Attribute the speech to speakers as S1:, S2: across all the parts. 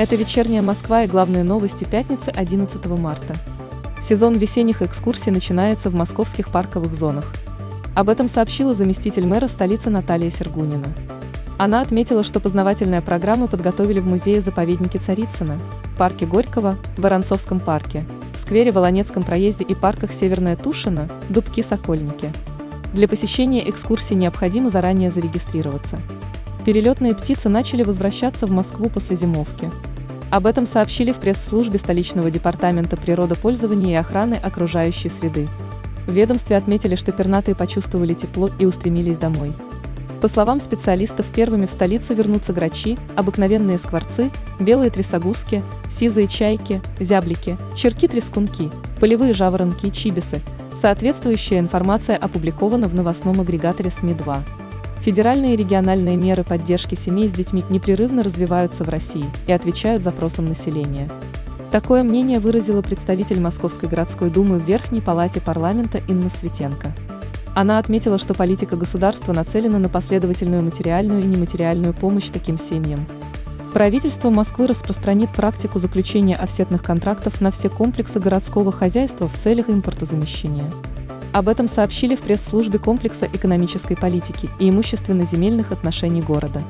S1: Это вечерняя Москва и главные новости пятницы 11 марта. Сезон весенних экскурсий начинается в московских парковых зонах. Об этом сообщила заместитель мэра столицы Наталья Сергунина. Она отметила, что познавательные программы подготовили в музее-заповеднике Царицына, парке Горького, Воронцовском парке, в сквере Волонецком проезде и парках Северная Тушина, Дубки-Сокольники. Для посещения экскурсий необходимо заранее зарегистрироваться. Перелетные птицы начали возвращаться в Москву после зимовки. Об этом сообщили в пресс-службе столичного департамента природопользования и охраны окружающей среды. В ведомстве отметили, что пернатые почувствовали тепло и устремились домой. По словам специалистов, первыми в столицу вернутся грачи, обыкновенные скворцы, белые трясогузки, сизые чайки, зяблики, черки-трескунки, полевые жаворонки и чибисы. Соответствующая информация опубликована в новостном агрегаторе СМИ-2. Федеральные и региональные меры поддержки семей с детьми непрерывно развиваются в России и отвечают запросам населения. Такое мнение выразила представитель Московской городской думы в Верхней палате парламента Инна Светенко. Она отметила, что политика государства нацелена на последовательную материальную и нематериальную помощь таким семьям. Правительство Москвы распространит практику заключения офсетных контрактов на все комплексы городского хозяйства в целях импортозамещения. Об этом сообщили в пресс-службе комплекса экономической политики и имущественно-земельных отношений города.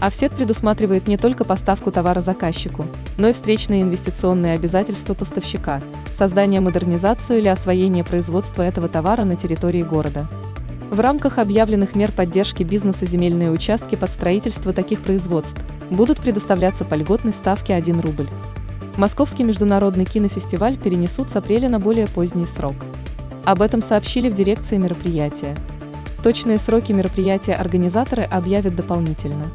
S1: Офсет предусматривает не только поставку товара заказчику, но и встречные инвестиционные обязательства поставщика, создание, модернизацию или освоение производства этого товара на территории города. В рамках объявленных мер поддержки бизнеса земельные участки под строительство таких производств будут предоставляться по льготной ставке 1 рубль. Московский международный кинофестиваль перенесут с апреля на более поздний срок. Об этом сообщили в дирекции мероприятия. Точные сроки мероприятия организаторы объявят дополнительно.